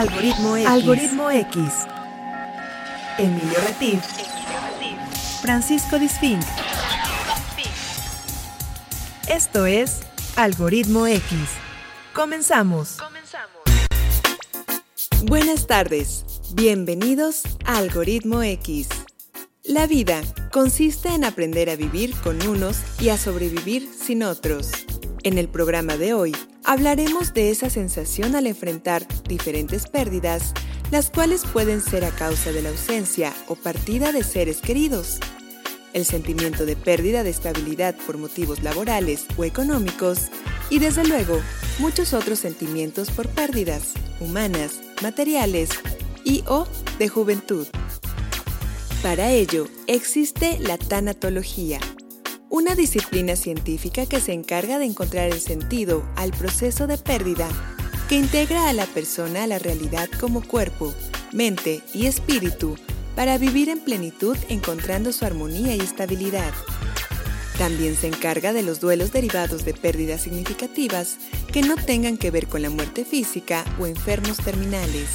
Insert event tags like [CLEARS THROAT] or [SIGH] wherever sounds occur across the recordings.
Algoritmo X. Algoritmo X. Emilio Retif. Francisco Disfink. Esto es Algoritmo X. Comenzamos. Buenas tardes. Bienvenidos a Algoritmo X. La vida consiste en aprender a vivir con unos y a sobrevivir sin otros. En el programa de hoy hablaremos de esa sensación al enfrentar diferentes pérdidas, las cuales pueden ser a causa de la ausencia o partida de seres queridos. El sentimiento de pérdida de estabilidad por motivos laborales o económicos y desde luego muchos otros sentimientos por pérdidas humanas, materiales y o de juventud. Para ello existe la tanatología, una disciplina científica que se encarga de encontrar el sentido al proceso de pérdida, que integra a la persona a la realidad como cuerpo, mente y espíritu para vivir en plenitud encontrando su armonía y estabilidad. También se encarga de los duelos derivados de pérdidas significativas que no tengan que ver con la muerte física o enfermos terminales.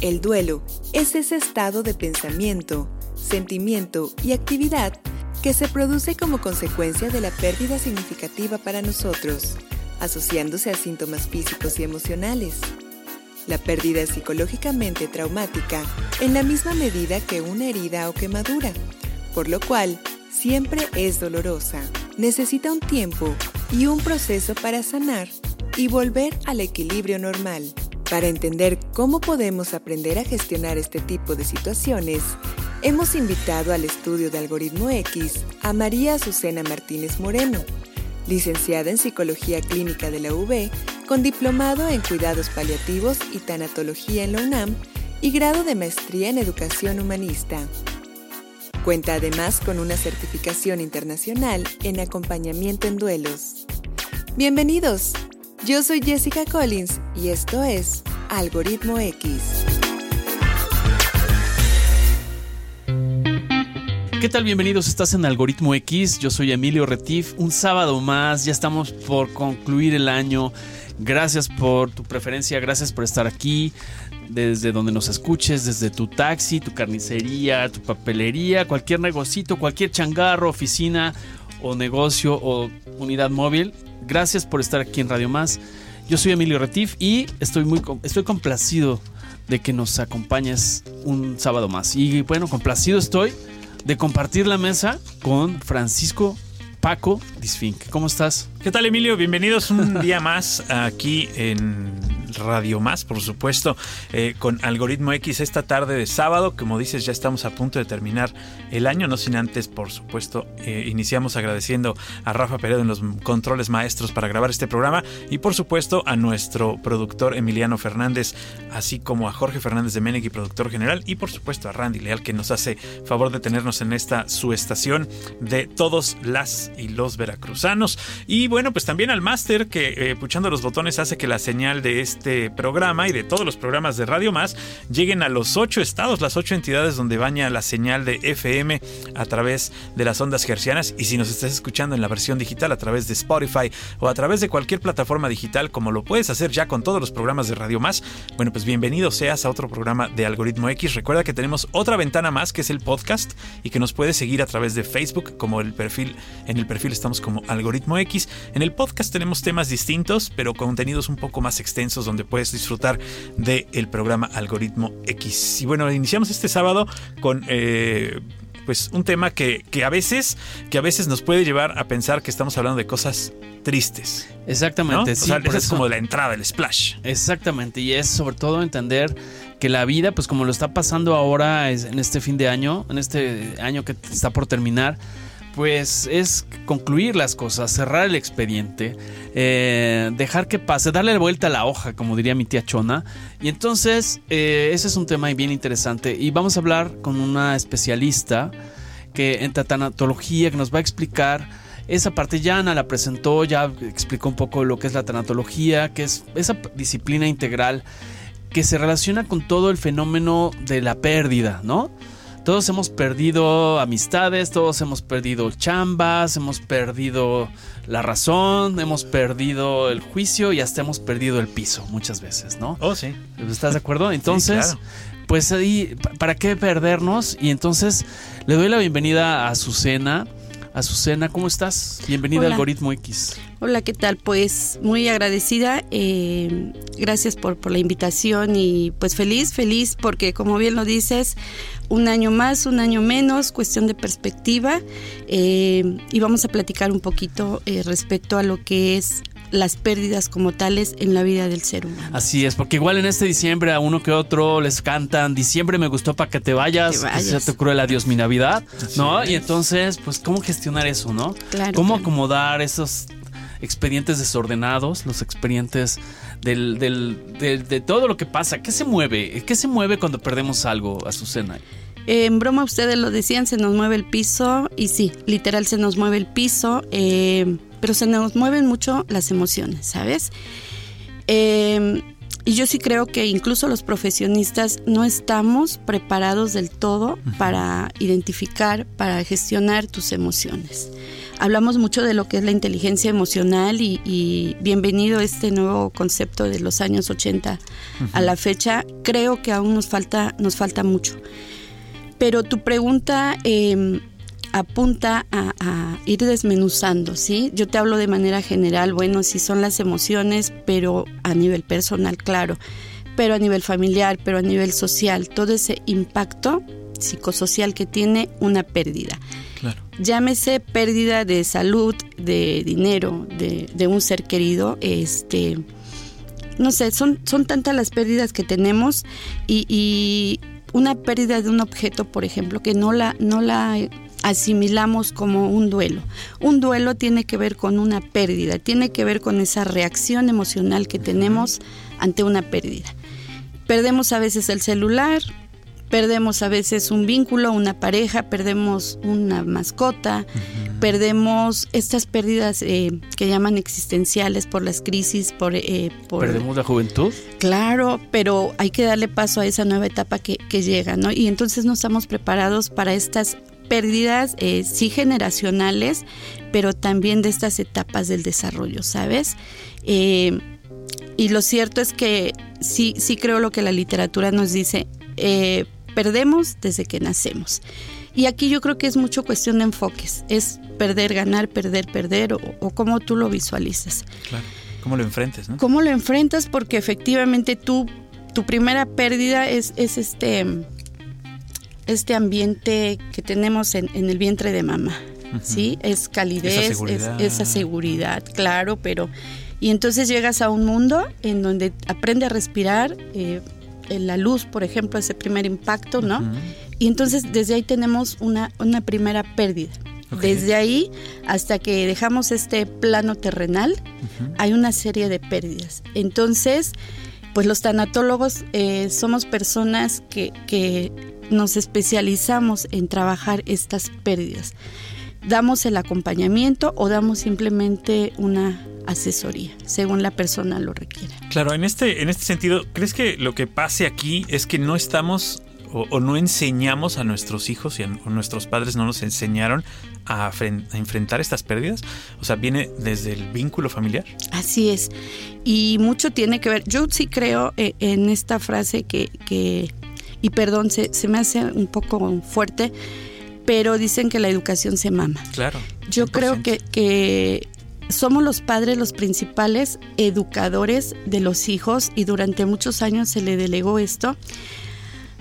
El duelo es ese estado de pensamiento, sentimiento y actividad que se produce como consecuencia de la pérdida significativa para nosotros, asociándose a síntomas físicos y emocionales. La pérdida es psicológicamente traumática en la misma medida que una herida o quemadura, por lo cual siempre es dolorosa. Necesita un tiempo y un proceso para sanar y volver al equilibrio normal. Para entender cómo podemos aprender a gestionar este tipo de situaciones, hemos invitado al estudio de Algoritmo X a María Azucena Martínez Moreno, licenciada en Psicología Clínica de la UB, con diplomado en Cuidados Paliativos y Tanatología en la UNAM y grado de Maestría en Educación Humanista. Cuenta además con una certificación internacional en acompañamiento en duelos. Bienvenidos, yo soy Jessica Collins y esto es Algoritmo X. ¿Qué tal? Bienvenidos, estás en Algoritmo X, yo soy Emilio Retif, un sábado más, ya estamos por concluir el año, gracias por tu preferencia, gracias por estar aquí, desde donde nos escuches, desde tu taxi, tu carnicería, tu papelería, cualquier negocito, cualquier changarro, oficina o negocio o unidad móvil, gracias por estar aquí en Radio Más. Yo soy Emilio Retif y estoy muy estoy complacido de que nos acompañes un sábado más. Y bueno, complacido estoy de compartir la mesa con Francisco Paco Disfink. ¿Cómo estás? ¿Qué tal, Emilio? Bienvenidos un día más aquí en Radio Más, por supuesto, eh, con Algoritmo X esta tarde de sábado. Como dices, ya estamos a punto de terminar el año, no sin antes, por supuesto, eh, iniciamos agradeciendo a Rafa Peredo en los controles maestros para grabar este programa y, por supuesto, a nuestro productor Emiliano Fernández, así como a Jorge Fernández de Menegui, productor general, y, por supuesto, a Randy Leal, que nos hace favor de tenernos en esta su estación de todos las y los veracruzanos. Y bueno, pues también al máster que, eh, puchando los botones, hace que la señal de este programa y de todos los programas de Radio Más lleguen a los ocho estados, las ocho entidades donde baña la señal de FM a través de las ondas gercianas. Y si nos estás escuchando en la versión digital a través de Spotify o a través de cualquier plataforma digital, como lo puedes hacer ya con todos los programas de Radio Más, bueno, pues bienvenido seas a otro programa de Algoritmo X. Recuerda que tenemos otra ventana más que es el podcast y que nos puedes seguir a través de Facebook, como el perfil, en el perfil estamos como Algoritmo X. En el podcast tenemos temas distintos, pero contenidos un poco más extensos donde puedes disfrutar del programa Algoritmo X. Y bueno, iniciamos este sábado con... Eh, pues un tema que, a veces que a veces nos puede llevar a pensar que estamos hablando de cosas tristes. Exactamente, sí, es como la entrada, el splash. Exactamente, y es sobre todo entender que la vida, pues como lo está pasando ahora en este fin de año, en este año que está por terminar, pues es concluir las cosas, cerrar el expediente, eh, dejar que pase, darle vuelta a la hoja, como diría mi tía Chona. Y entonces, eh, ese es un tema bien interesante. Y vamos a hablar con una especialista que en tanatología que nos va a explicar esa parte. Ya Ana la presentó, ya explicó un poco lo que es la tanatología, que es esa disciplina integral que se relaciona con todo el fenómeno de la pérdida, ¿no? Todos hemos perdido amistades, todos hemos perdido chambas, hemos perdido la razón, hemos perdido el juicio y hasta hemos perdido el piso muchas veces, ¿no? Oh, sí. ¿Estás de acuerdo? [LAUGHS] Entonces, pues ahí, ¿para qué perdernos? Y entonces le doy la bienvenida a Azucena. Azucena, ¿cómo estás? Bienvenida a Algoritmo X. Hola, ¿qué tal? Pues muy agradecida. Eh, gracias por, por la invitación y pues feliz, feliz porque como bien lo dices, un año más, un año menos, cuestión de perspectiva. Eh, y vamos a platicar un poquito eh, respecto a lo que es las pérdidas como tales en la vida del ser humano. Así es, porque igual en este diciembre a uno que otro les cantan, diciembre me gustó para que te vayas, que sea te cruel adiós mi Navidad, ¿no? Y entonces, pues, ¿cómo gestionar eso, no? Claro. ¿Cómo acomodar esos expedientes desordenados, los expedientes del, de todo lo que pasa? ¿Qué se mueve? ¿Qué se mueve cuando perdemos algo, Azucena? en broma ustedes lo decían, se nos mueve el piso y sí, literal se nos mueve el piso. Eh, pero se nos mueven mucho las emociones, ¿sabes? Em, y yo sí creo que incluso los profesionistas no estamos preparados del todo para identificar, para gestionar tus emociones. Hablamos mucho de lo que es la inteligencia emocional y, bienvenido este nuevo concepto de los años 80 a la fecha. Creo que aún nos falta, nos falta mucho. Pero tu pregunta... Eh, apunta a, ir desmenuzando, ¿sí? Yo te hablo de manera general, bueno, sí son las emociones, pero a nivel personal, claro, pero a nivel familiar, pero a nivel social, todo ese impacto psicosocial que tiene una pérdida. Claro. Llámese pérdida de salud, de dinero, de, un ser querido, este no sé, son, son tantas las pérdidas que tenemos y, y, una pérdida de un objeto, por ejemplo, que no la, no la asimilamos como un duelo. Un duelo tiene que ver con una pérdida, tiene que ver con esa reacción emocional que tenemos ante una pérdida. Perdemos a veces el celular, perdemos a veces un vínculo, una pareja, perdemos una mascota, perdemos estas pérdidas eh, que llaman existenciales por las crisis, por, eh, ¿Perdemos la juventud? Claro, pero hay que darle paso a esa nueva etapa que, que llega, ¿no? Y entonces no estamos preparados para estas pérdidas eh, sí generacionales, pero también de estas etapas del desarrollo, ¿sabes? Eh, y lo cierto es que sí, sí creo lo que la literatura nos dice, eh, perdemos desde que nacemos. Y aquí yo creo que es mucho cuestión de enfoques, es perder, ganar, perder, perder, o, o cómo tú lo visualizas. Claro, cómo lo enfrentas, ¿no? Cómo lo enfrentas, porque efectivamente tú, tu primera pérdida es, es este este ambiente que tenemos en, el vientre de mamá, ¿sí? Es calidez, esa seguridad. claro, pero... Y entonces llegas a un mundo en donde aprende a respirar, eh, en la luz, por ejemplo, ese primer impacto, ¿no? Y entonces desde ahí tenemos una, una primera pérdida. Desde ahí hasta que dejamos este plano terrenal, hay una serie de pérdidas. Entonces, pues los tanatólogos eh, somos personas que, que nos especializamos en trabajar estas pérdidas. Damos el acompañamiento o damos simplemente una asesoría, según la persona lo requiera. Claro, en este, en este sentido, ¿crees que lo que pase aquí es que no estamos o, no enseñamos a nuestros hijos y a, nuestros padres no nos enseñaron a, enfrentar estas pérdidas? O sea, viene desde el vínculo familiar. Así es. Y mucho tiene que ver. Yo sí creo eh, en esta frase que, que y perdón, se, me hace un poco fuerte, pero dicen que la educación se mama. Claro. Yo creo que, que somos los padres los principales educadores de los hijos y durante muchos años se le delegó esto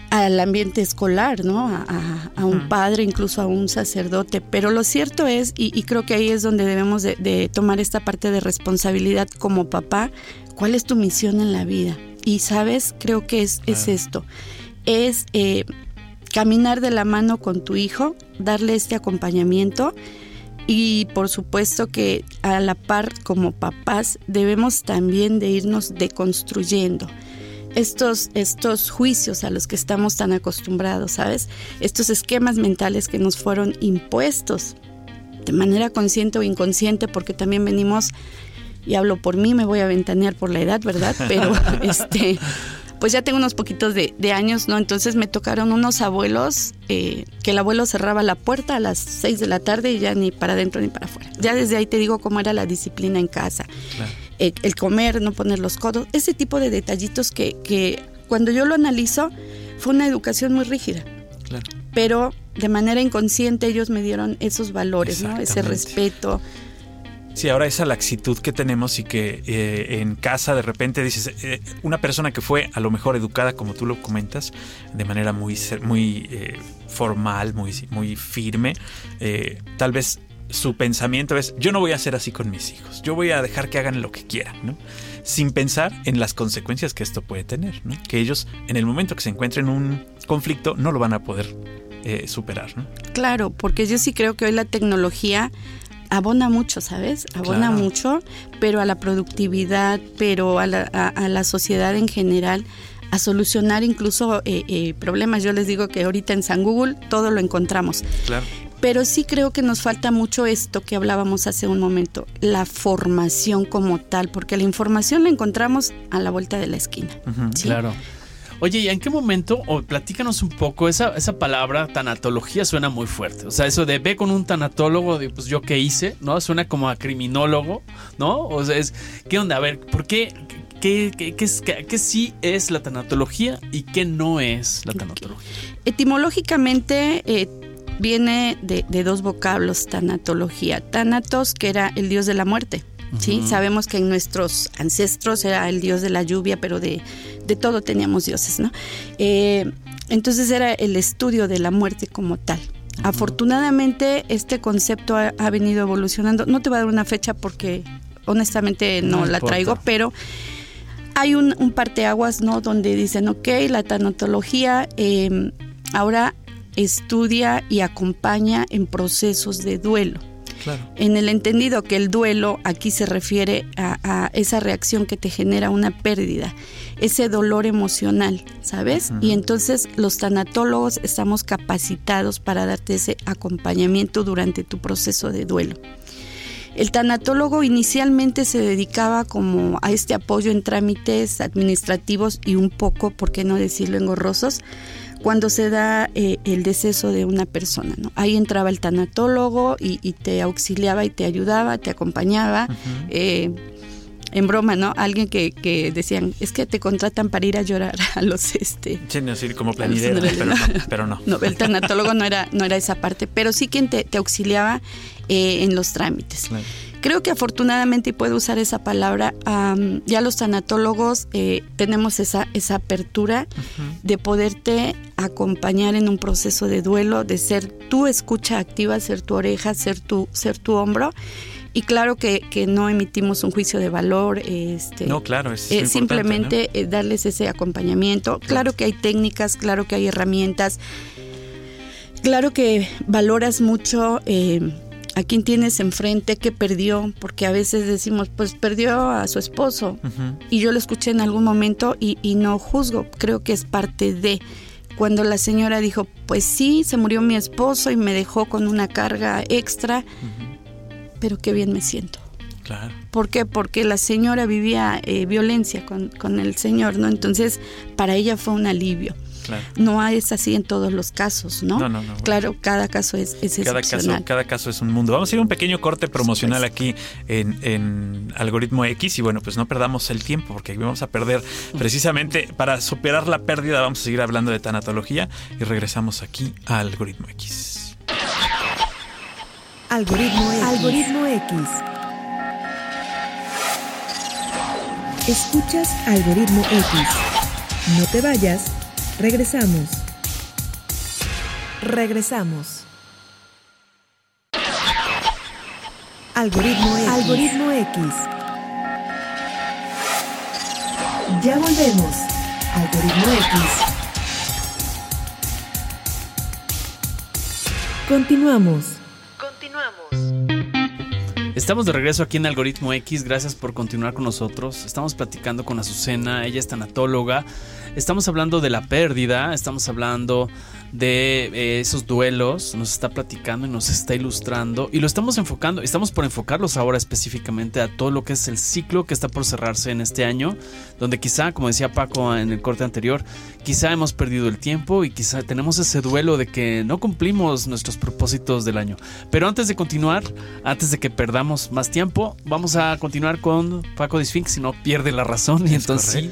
al ambiente escolar, ¿no? A, un padre, incluso a un sacerdote. Pero lo cierto es, y, creo que ahí es donde debemos de, tomar esta parte de responsabilidad como papá, ¿cuál es tu misión en la vida? Y sabes, creo que es, es esto, es eh, caminar de la mano con tu hijo, darle este acompañamiento y por supuesto que a la par como papás debemos también de irnos deconstruyendo estos, estos juicios a los que estamos tan acostumbrados, ¿sabes? Estos esquemas mentales que nos fueron impuestos de manera consciente o inconsciente porque también venimos y hablo por mí, me voy a ventanear por la edad, ¿verdad? Pero [LAUGHS] este pues ya tengo unos poquitos de, años, ¿no? Entonces me tocaron unos abuelos eh, que el abuelo cerraba la puerta a las 6 de la tarde y ya ni para adentro ni para afuera. Ya desde ahí te digo cómo era la disciplina en casa. Eh, el comer, no poner los codos, ese tipo de detallitos que, que cuando yo lo analizo fue una educación muy rígida. Claro. Pero de manera inconsciente ellos me dieron esos valores, ¿no? Ese respeto. Sí, ahora esa laxitud que tenemos y que eh, en casa de repente dices, eh, una persona que fue a lo mejor educada, como tú lo comentas, de manera muy, muy eh, formal, muy, muy firme, tal vez su pensamiento es, yo no voy a hacer así con mis hijos, yo voy a dejar que hagan lo que quieran, ¿no? Sin pensar en las consecuencias que esto puede tener, ¿no? Que ellos en el momento que se encuentren en un conflicto no lo van a poder superar. Claro, porque yo sí creo que hoy la tecnología abona mucho, ¿sabes? Abona mucho, pero a la productividad, pero a la, sociedad en general, a solucionar incluso eh, eh, problemas. Yo les digo que ahorita en San Google todo lo encontramos. Claro. Pero sí creo que nos falta mucho esto que hablábamos hace un momento, la formación como tal, porque la información la encontramos a la vuelta de la esquina. Claro. Oye, ¿y en qué momento, o platícanos un poco, esa, esa palabra tanatología suena muy fuerte? O sea, eso de ve con un tanatólogo, de pues yo qué hice, ¿no? Suena como a criminólogo, ¿no? O sea, es, ¿qué onda? A ver, ¿por qué? ¿Qué, qué, qué, sí es la tanatología y qué no es la tanatología? Etimológicamente eh, viene de, de, dos vocablos, tanatología. Tanatos, que era el dios de la muerte, ¿sí? Sabemos que en nuestros ancestros era el dios de la lluvia, pero de, todo teníamos dioses, ¿no? Eh, entonces era el estudio de la muerte como tal. Afortunadamente este concepto ha, venido evolucionando. No te voy a dar una fecha porque honestamente no, la traigo, pero hay un, un parteaguas, ¿no? Donde dicen, ok, la tanatología em, ahora estudia y acompaña en procesos de duelo. En el entendido que el duelo aquí se refiere a, esa reacción que te genera una pérdida, ese dolor emocional, ¿sabes? Y entonces los tanatólogos estamos capacitados para darte ese acompañamiento durante tu proceso de duelo. El tanatólogo inicialmente se dedicaba como a este apoyo en trámites administrativos y un poco, por qué no decirlo, engorrosos, cuando se da eh, el deceso de una persona. ¿no? Ahí entraba el tanatólogo y, te auxiliaba y te ayudaba, te acompañaba. Eh, en broma, ¿no? Alguien que, decían, es que te contratan para ir a llorar a los este. Sí, no, sí, como planidera, pero no, [LAUGHS] pero no. no. el tanatólogo no era, no era esa parte, pero sí quien te, auxiliaba eh, en los trámites. Creo que afortunadamente, y puedo usar esa palabra, ya los tanatólogos eh, tenemos esa, esa apertura de poderte acompañar en un proceso de duelo, de ser tu escucha activa, ser tu oreja, ser tu, ser tu hombro. Y claro que, no emitimos un juicio de valor. Este, no, claro, es eh, simplemente eh, darles ese acompañamiento. Claro que hay técnicas, claro que hay herramientas. Claro que valoras mucho a quién tienes enfrente que perdió, porque a veces decimos, pues perdió a su esposo. Y yo lo escuché en algún momento y, no juzgo, creo que es parte de cuando la señora dijo, pues sí, se murió mi esposo y me dejó con una carga extra, pero qué bien me siento. Claro. ¿Por qué? Porque la señora vivía eh, violencia con, con, el señor, ¿no? Entonces, para ella fue un alivio. No es así en todos los casos, ¿no? No, no, no. Claro, cada caso es, es cada Caso, cada caso es un mundo. Vamos a ir a un pequeño corte promocional aquí en, Algoritmo X y bueno, pues no perdamos el tiempo porque vamos a perder precisamente para superar la pérdida. Vamos a seguir hablando de tanatología y regresamos aquí a Algoritmo X. Algoritmo X. Algoritmo X. Escuchas Algoritmo X. No te vayas Regresamos. Regresamos. Algoritmo X. Algoritmo X. Ya volvemos. Algoritmo X. Continuamos. Estamos de regreso aquí en Algoritmo X, gracias por continuar con nosotros. Estamos platicando con Azucena, ella es tanatóloga. Estamos hablando de la pérdida, estamos hablando de eh, esos duelos, nos está platicando y nos está ilustrando y lo estamos enfocando, estamos por enfocarlos ahora específicamente a todo lo que es el ciclo que está por cerrarse en este año, donde quizá, como decía Paco en el corte anterior, quizá hemos perdido el tiempo y quizá tenemos ese duelo de que no cumplimos nuestros propósitos del año. Pero antes de continuar, antes de que perdamos más tiempo, vamos a continuar con Paco Disfink, si no pierde la razón y entonces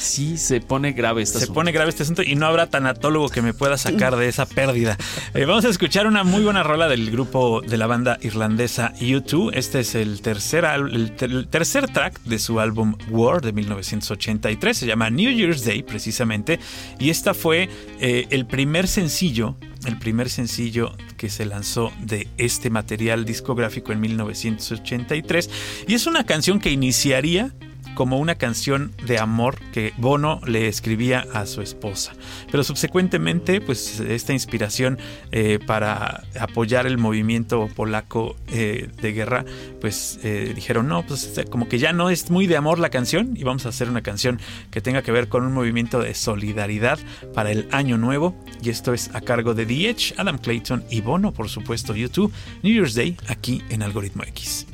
sí, se pone grave este Se pone grave este asunto y no habrá tanatólogo que me pueda sacar de esa pérdida. Eh, vamos a escuchar una muy buena rola del grupo de la banda irlandesa U2. Este es el tercer, el, tercer track de su álbum War de 1983. Se llama New Year's Day, precisamente. Y esta fue eh, el primer sencillo el primer sencillo que se lanzó de este material discográfico en 1983 y es una canción que iniciaría como una canción de amor que Bono le escribía a su esposa. Pero subsecuentemente, pues esta inspiración eh, para apoyar el movimiento polaco eh, de guerra, pues eh, dijeron, no, pues como que ya no es muy de amor la canción y vamos a hacer una canción que tenga que ver con un movimiento de solidaridad para el año nuevo. Y esto es a cargo de The Edge, Adam Clayton y Bono, por supuesto, YouTube, New Year's Day, aquí en Algoritmo X.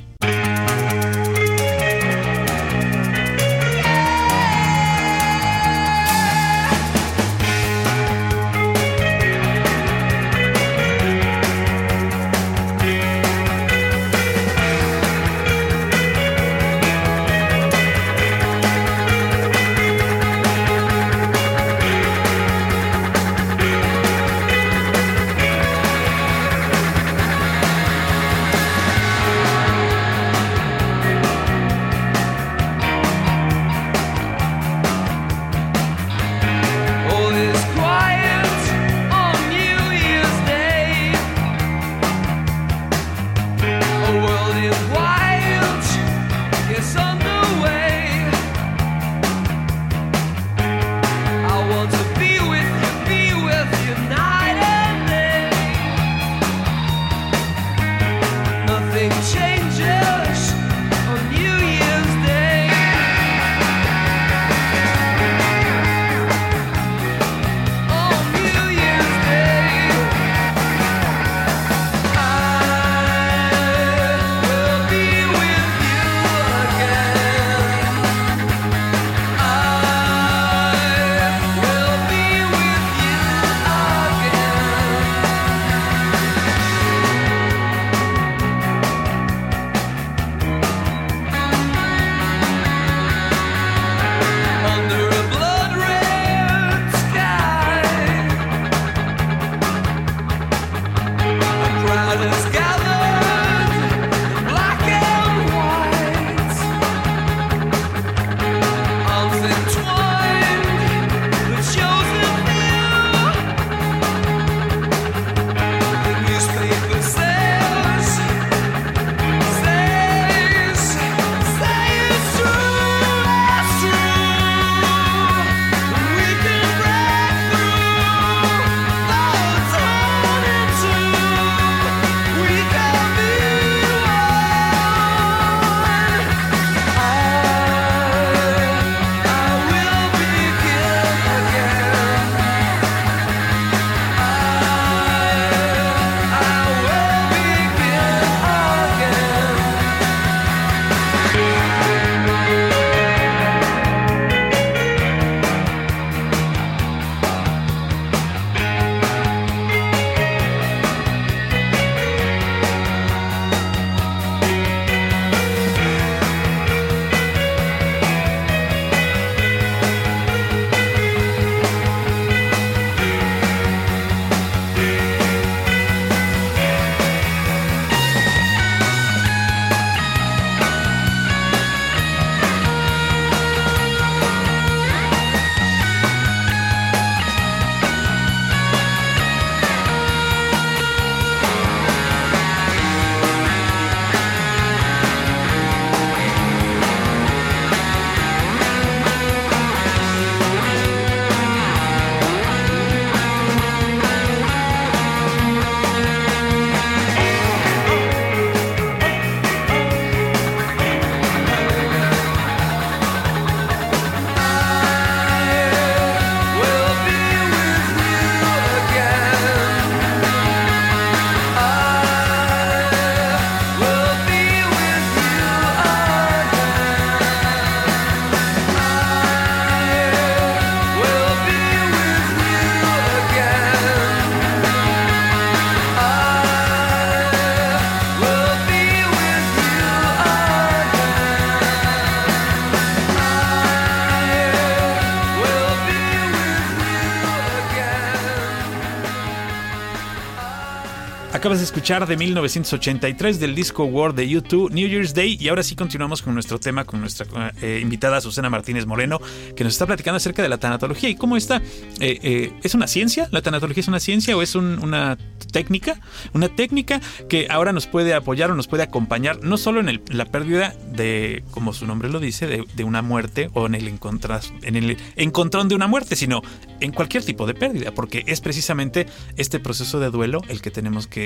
Acabas de escuchar de 1983 del disco World de YouTube, New Year's Day. Y ahora sí continuamos con nuestro tema, con nuestra eh, invitada Susana Martínez Moreno, que nos está platicando acerca de la tanatología y cómo está. Eh, eh, ¿Es una ciencia? ¿La tanatología es una ciencia o es una técnica? Una técnica que ahora nos puede apoyar o nos puede acompañar, no solo en la pérdida de, como su nombre lo dice, de, una muerte o en el, en el encontrón de una muerte, sino en cualquier tipo de pérdida, porque es precisamente este proceso de duelo el que tenemos que,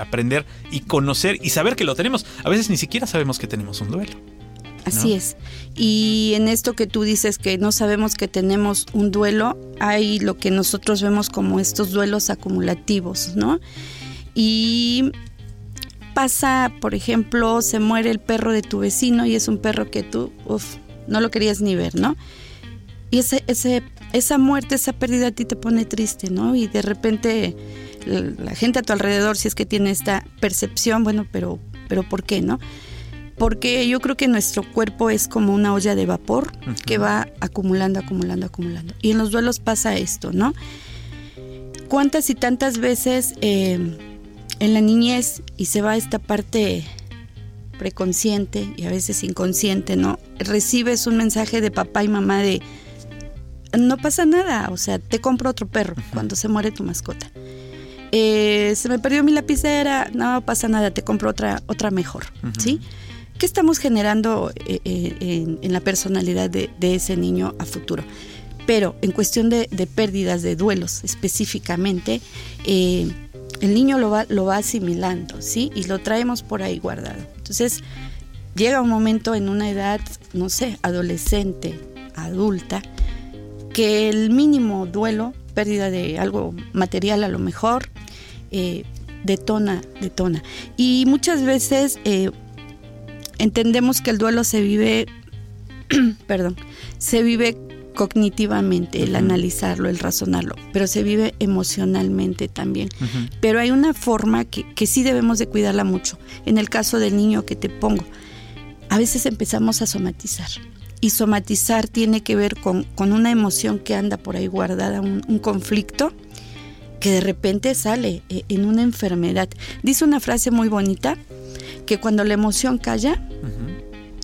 aprender y conocer y saber que lo tenemos. A veces ni siquiera sabemos que tenemos un duelo. Así es. Y en esto que tú dices que no sabemos que tenemos un duelo, hay lo que nosotros vemos como estos duelos acumulativos, ¿no? Y pasa, por ejemplo, se muere el perro de tu vecino y es un perro que tú, uf, no lo querías ni ver, ¿no? Y ese, ese, esa muerte, esa pérdida a ti te pone triste, ¿no? Y de repente la gente a tu alrededor, si es que tiene esta percepción, bueno, pero, pero ¿por qué, no? Porque yo creo que nuestro cuerpo es como una olla de vapor que va acumulando, acumulando, acumulando. Y en los duelos pasa esto, ¿no? ¿Cuántas y tantas veces eh, en la niñez y se va esta parte preconsciente y a veces inconsciente, ¿no? Recibes un mensaje de papá y mamá de no pasa nada, o sea, te compro otro perro cuando se muere tu mascota. Eh, se me perdió mi lapicera, no pasa nada, te compro otra, otra mejor, ¿sí? ¿Qué estamos generando eh, eh, en, la personalidad de, ese niño a futuro? Pero en cuestión de, pérdidas, de duelos específicamente, el niño lo va, lo va asimilando, ¿sí? Y lo traemos por ahí guardado. Entonces, llega un momento en una edad, no sé, adolescente, adulta, que el mínimo duelo, pérdida de algo material a lo mejor, eh, detona, detona. Y muchas veces eh, entendemos que el duelo se vive, [CLEARS THROAT] perdón, se vive cognitivamente, el analizarlo, el razonarlo, pero se vive emocionalmente también. Pero hay una forma que, que sí debemos de cuidarla mucho. En el caso del niño que te pongo, a veces empezamos a somatizar y somatizar tiene que ver con, una emoción que anda por ahí guardada, un, conflicto que de repente sale eh, en una enfermedad. Dice una frase muy bonita, que cuando la emoción calla,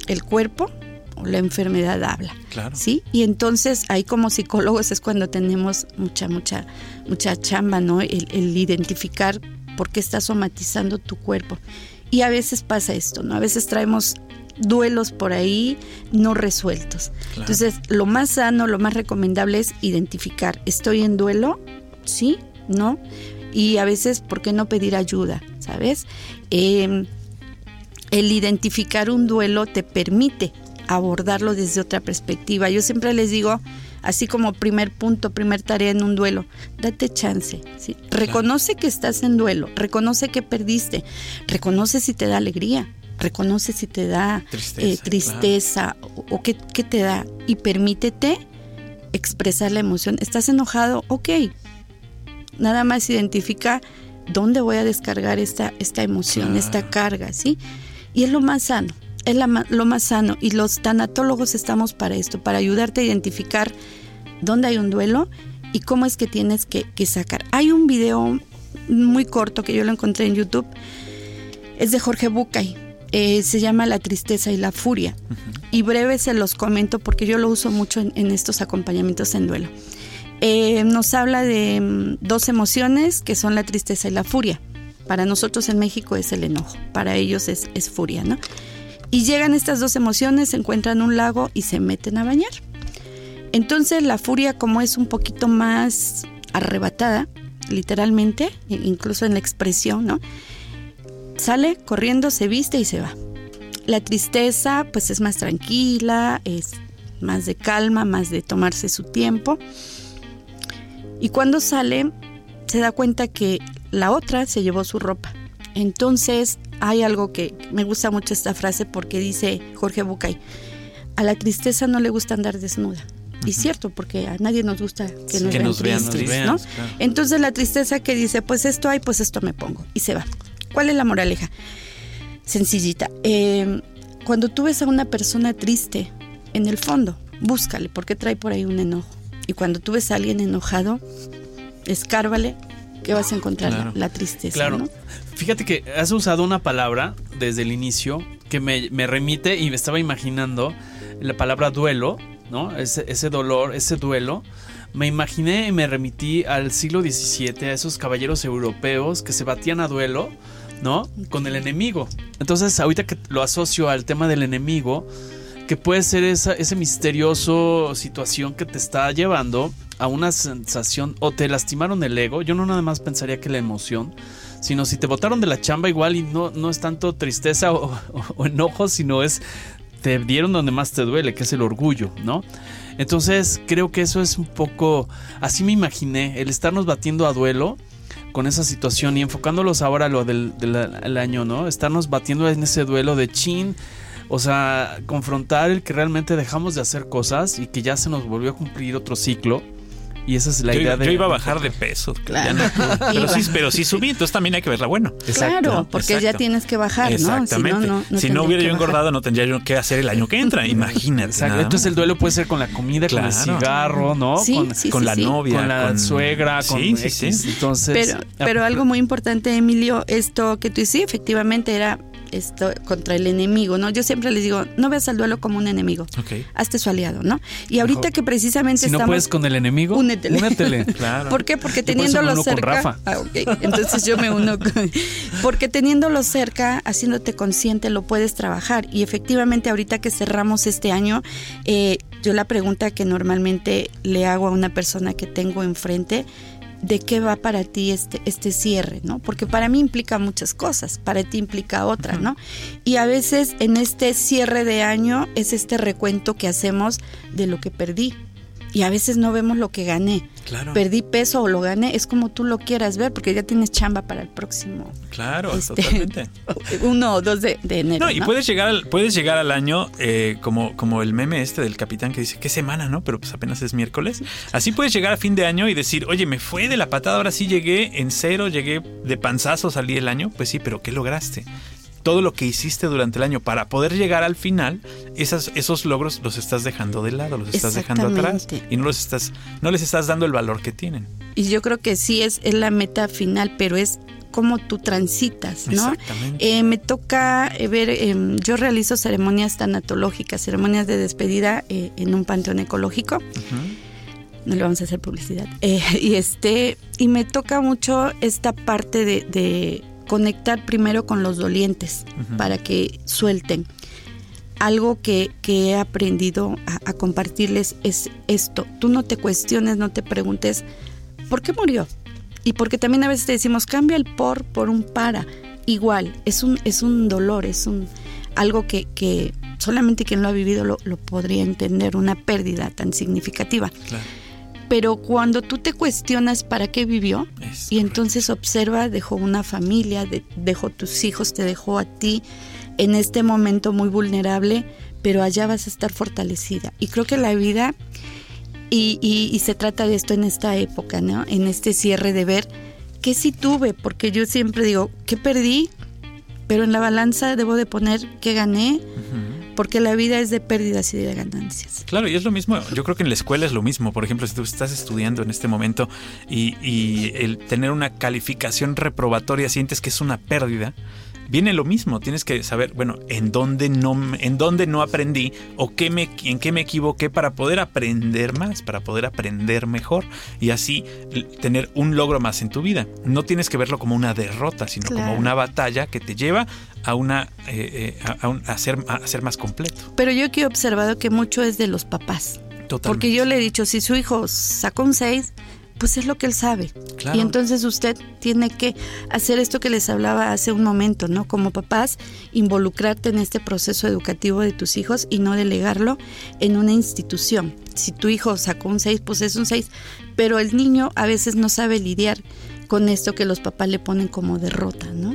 el cuerpo o la enfermedad habla. Claro. ¿Sí? Y entonces ahí como psicólogos es cuando tenemos mucha, mucha, mucha chamba, ¿no? El, el identificar por qué está somatizando tu cuerpo. Y a veces pasa esto, ¿no? A veces traemos duelos por ahí no resueltos. Entonces, lo más sano, lo más recomendable es identificar, ¿estoy en duelo? ¿Sí? ¿No? Y a veces, ¿por qué no pedir ayuda? ¿Sabes? Em, el identificar un duelo te permite abordarlo desde otra perspectiva. Yo siempre les digo, así como primer punto, primer tarea en un duelo, date chance. ¿sí? Reconoce que estás en duelo, reconoce que perdiste, reconoce si te da alegría, reconoce si te da tristeza, eh, o, qué, te da y permítete expresar la emoción. ¿Estás enojado? Ok. Nada más identifica dónde voy a descargar esta, esta emoción, esta carga, ¿sí? Y es lo más sano, es lo más sano. Y los tanatólogos estamos para esto, para ayudarte a identificar dónde hay un duelo y cómo es que tienes que, que sacar. Hay un video muy corto que yo lo encontré en YouTube, es de Jorge Bucay eh, se llama La tristeza y la furia. Y breve se los comento porque yo lo uso mucho en, estos acompañamientos en duelo. Eh, nos habla de mm, dos emociones que son la tristeza y la furia. Para nosotros en México es el enojo, para ellos es, es furia, ¿no? Y llegan estas dos emociones, se encuentran un lago y se meten a bañar. Entonces la furia como es un poquito más arrebatada, literalmente, e incluso en la expresión, ¿no? sale corriendo, se viste y se va. La tristeza pues es más tranquila, es más de calma, más de tomarse su tiempo. Y cuando sale se da cuenta que la otra se llevó su ropa. Entonces hay algo que me gusta mucho esta frase porque dice Jorge Bucay, a la tristeza no le gusta andar desnuda. Y cierto, porque a nadie nos gusta que nos, vean, tristes, ¿no? Entonces la tristeza que dice, pues esto hay, pues esto me pongo. Y se va. ¿Cuál es la moraleja? Sencillita. Em, cuando tú ves a una persona triste, en el fondo, búscale, porque trae por ahí un enojo. Y cuando tú ves a alguien enojado, escárvale ¿qué vas a encontrar? Claro. La tristeza. Claro. ¿no? Fíjate que has usado una palabra desde el inicio que me, me remite y me estaba imaginando la palabra duelo, ¿no? Ese, ese dolor, ese duelo. Me imaginé y me remití al siglo XVII, a esos caballeros europeos que se batían a duelo, ¿no? Con el enemigo. Entonces, ahorita que lo asocio al tema del enemigo, que puede ser esa ese misterioso situación que te está llevando a una sensación o te lastimaron el ego. Yo no nada más pensaría que la emoción, sino si te botaron de la chamba igual y no, no es tanto tristeza o, o- enojo, sino es te dieron donde más te duele, que es el orgullo, ¿no? Entonces creo que eso es un poco, así me imaginé, el estarnos batiendo a duelo con esa situación y enfocándolos ahora a lo del, del- el año, ¿no? Estarnos batiendo en ese duelo de chin, o sea, confrontar el que realmente dejamos de hacer cosas y que ya se nos volvió a cumplir otro ciclo. Y esa es la yo, idea de... yo iba a bajar de peso. Claro. no [LAUGHS] pero, sí, pero sí subí, entonces también hay que verla bueno. Claro, porque ya tienes que bajar, ¿no? Exactamente. Si no, no, no si no tendría hubiera yo bajar. engordado, no tendría yo que hacer el año que entra. [LAUGHS] Imagínate. Exacto. Entonces el duelo puede ser con la comida, con el cigarro, ¿no? Sí, con, sí, con sí, la sí. novia, con la con- suegra, con Sí, sí, sí. X. Entonces, Pero, pero algo muy importante, Emilio, esto que tú dices, sí, efectivamente era esto contra el enemigo, ¿no? Yo siempre les digo, no veas al duelo como un enemigo, Ok. hazte su aliado, ¿no? Y ahorita Mejor. que precisamente si no estamos... puedes con el enemigo, Únetele. únetele. [LAUGHS] Claro. ¿Por qué? Porque teniéndolo uno con cerca. Rafa. Ah, ok. Entonces yo me uno con. Porque teniéndolo cerca, haciéndote consciente, lo puedes trabajar. Y efectivamente, ahorita que cerramos este año, eh, yo la pregunta que normalmente le hago a una persona que tengo enfrente. ¿De qué va para ti este, este cierre? ¿no? Porque para mí implica muchas cosas, para ti implica otra, ¿no? Y a veces en este cierre de año es este recuento que hacemos de lo que perdí. Y a veces no vemos lo que gané Claro. perdí peso o lo gané, es como tú lo quieras ver, porque ya tienes chamba para el próximo Claro, Este, totalmente. [LAUGHS] uno o dos de, de enero. No, y ¿no? puedes llegar al, puedes llegar al año eh, como, como el meme este del capitán que dice, ¿qué semana, no? Pero pues apenas es miércoles. Así puedes llegar a fin de año y decir, oye, me fue de la patada, ahora sí llegué en cero, llegué de panzazo, salí el año. Pues sí, pero ¿qué lograste? Todo lo que hiciste durante el año para poder llegar al final, esas, esos logros los estás dejando de lado, los estás dejando atrás y no los estás, no les estás dando el valor que tienen. Y yo creo que sí es, es la meta final, pero es cómo tú transitas, ¿no? Exactamente. Eh, me toca eh, ver, em, yo realizo ceremonias tanatológicas, ceremonias de despedida eh, en un panteón ecológico. No le vamos a hacer publicidad. Eh, [LAUGHS] y este, y me toca mucho esta parte de, de conectar primero con los dolientes para que suelten. Algo que, que he aprendido a, a compartirles es esto. Tú no te cuestiones, no te preguntes por qué murió. Y porque también a veces te decimos, cambia el por por un para. Igual, es un, es un dolor, es un algo que, que solamente quien lo ha vivido lo, lo podría entender, una pérdida tan significativa Claro. Pero cuando tú te cuestionas para qué vivió Es y entonces observa, dejó una familia, de- dejó tus hijos, te dejó a ti en este momento muy vulnerable, pero allá vas a estar fortalecida. Y creo que la vida, y, y- y se trata de esto en esta época, ¿no? En este cierre de ver qué sí tuve, porque yo siempre digo, ¿qué perdí? Pero en la balanza debo de poner qué gané. Porque la vida es de pérdidas y de ganancias. Claro, y es lo mismo, yo creo que en la escuela es lo mismo. Por ejemplo, si tú estás estudiando en este momento y, y el tener una calificación reprobatoria sientes que es una pérdida, viene lo mismo. Tienes que saber, bueno, en dónde no, en dónde no aprendí o qué me, en qué me equivoqué para poder aprender más, para poder aprender mejor y así tener un logro más en tu vida. No tienes que verlo como una derrota, sino como una batalla que te lleva a una eh, eh, a, a un- a ser, a ser más completo. Pero yo que he observado que mucho es de los papás. Totalmente. Porque yo le he dicho, si su hijo sacó un 6, pues es lo que él sabe. Claro. Y entonces usted tiene que hacer esto que les hablaba hace un momento, ¿no? Como papás, involucrarte en este proceso educativo de tus hijos y no delegarlo en una institución. Si tu hijo sacó un 6, pues es un 6, pero el niño a veces no sabe lidiar con esto que los papás le ponen como derrota, ¿no?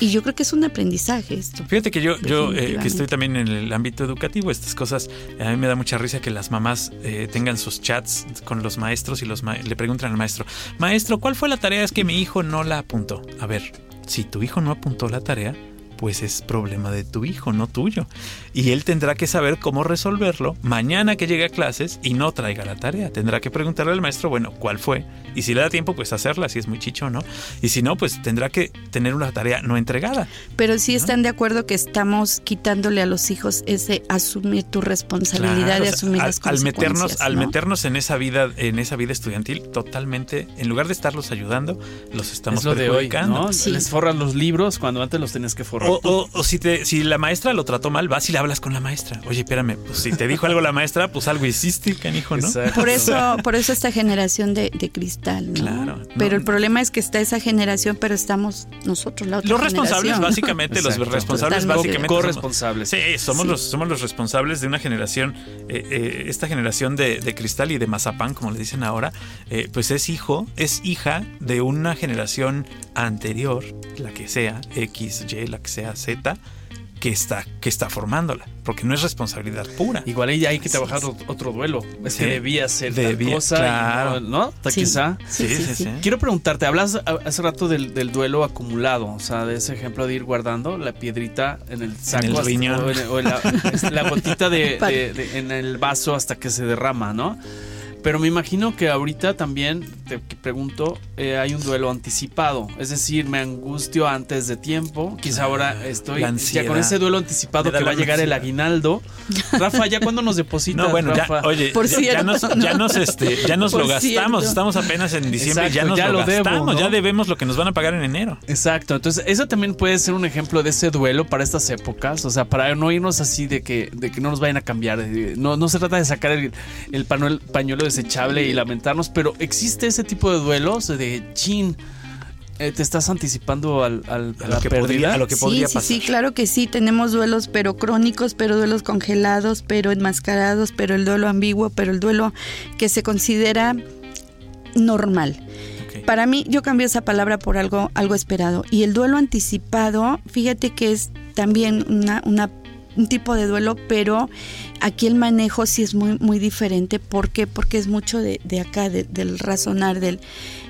Y yo creo que es un aprendizaje esto. Fíjate que yo, yo eh, que estoy también en el ámbito educativo, estas cosas, a mí me da mucha risa que las mamás eh, tengan sus chats con los maestros y los ma- le preguntan al maestro, maestro, ¿cuál fue la tarea? Es que mi hijo no la apuntó. A ver, si tu hijo no apuntó la tarea, pues es problema de tu hijo, no tuyo. Y él tendrá que saber cómo resolverlo mañana que llegue a clases y no traiga la tarea. Tendrá que preguntarle al maestro, bueno, ¿cuál fue? Y si le da tiempo, pues hacerla, si es muy chicho, ¿no? Y si no, pues tendrá que tener una tarea no entregada. Pero sí están de acuerdo que estamos quitándole a los hijos ese asumir tu responsabilidad de asumir al, las al meternos, consecuencias, al ¿no? meternos en esa vida, en esa vida estudiantil, totalmente, en lugar de estarlos ayudando, los estamos es lo de hoy, perjudicando. ¿no? Sí. Les forran los libros cuando antes los tenías que forrar. O, tú. o- o si, te, si la maestra lo trató mal, vas y le hablas con la maestra. Oye, espérame, pues si te dijo algo la maestra, pues algo hiciste, canijo, ¿no? Exacto. Por eso, por eso esta generación de, de cristal, ¿no? Claro, no. Pero el problema es que está esa generación, pero estamos nosotros, la otra Los responsables, generación. básicamente, los responsables, Totalmente. básicamente. Somos- corresponsables. Sí, somos, Sí. Los, somos los responsables de una generación, eh, eh, esta generación de, de cristal y de mazapán, como le dicen ahora, eh, pues es hijo, es hija de una generación anterior, la que sea, X, Y, la que sea, Z, que está, que está formándola, porque no es responsabilidad pura. Igual ahí hay que trabajar otro, otro duelo. Es que debía ser Debía, tal cosa, y claro. no, ¿no? Sí. Quizá. Sí, sí, sí. Quiero preguntarte, hablas a- hace rato del, del duelo acumulado, o sea, de ese ejemplo de ir guardando la piedrita en el saco el hasta- riñón. o, en- o en la, [LAUGHS] la gotita de, de- de- en el vaso hasta que se derrama, ¿no? Pero me imagino que ahorita también, te pregunto, eh, hay un duelo anticipado. Es decir, me angustio antes de tiempo. Quizá ahora estoy ya ansiedad. con ese duelo anticipado que va a llegar el aguinaldo. Rafa, ¿ya cuándo nos depositas, No, bueno, ya, oye, Por ya, ya nos, ya nos, este, ya nos Por lo gastamos, cierto. estamos apenas en diciembre, ya Exacto, nos ya lo, lo debo, gastamos, ¿no? ya debemos lo que nos van a pagar en enero. Exacto, entonces eso también puede ser un ejemplo de ese duelo para estas épocas, o sea, para no irnos así de que, de que no nos vayan a cambiar, de- no, no se trata de sacar el, el pañuelo desechable y lamentarnos, pero existe ese tipo de duelos de chin, eh, te estás anticipando al, al- A a lo la que pérdida. podría, a lo que sí, podría sí, pasar. sí, claro que sí. Tenemos duelos, pero crónicos, pero duelos congelados, pero enmascarados, pero el duelo ambiguo, pero el duelo que se considera normal. Para mí, yo cambio esa palabra por algo, algo esperado. Y el duelo anticipado, fíjate que es también una, una- un tipo de duelo, pero aquí el manejo sí es muy, muy diferente. ¿Por qué? Porque es mucho de, de acá, de- del razonar, del,